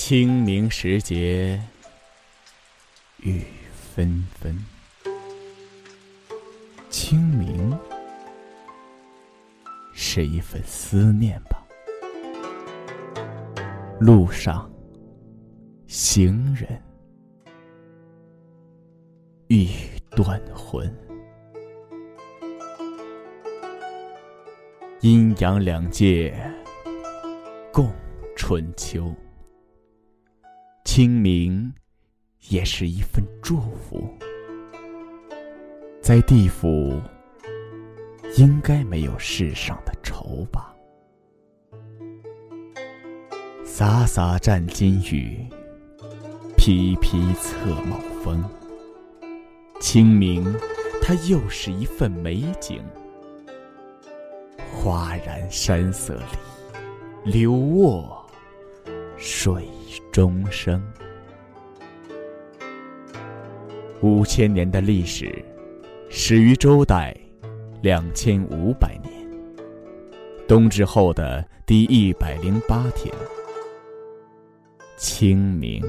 清明时节雨纷纷，清明是一份思念吧。路上，行人欲断魂，阴阳两界共春秋。清明，也是一份祝福。在地府，应该没有世上的愁吧？洒洒沾金雨，披披侧帽风。清明，它又是一份美景。花然山色里，柳卧水。终生，五千年的历史始于周代，两千五百年。冬至后的第一百零八天，清明。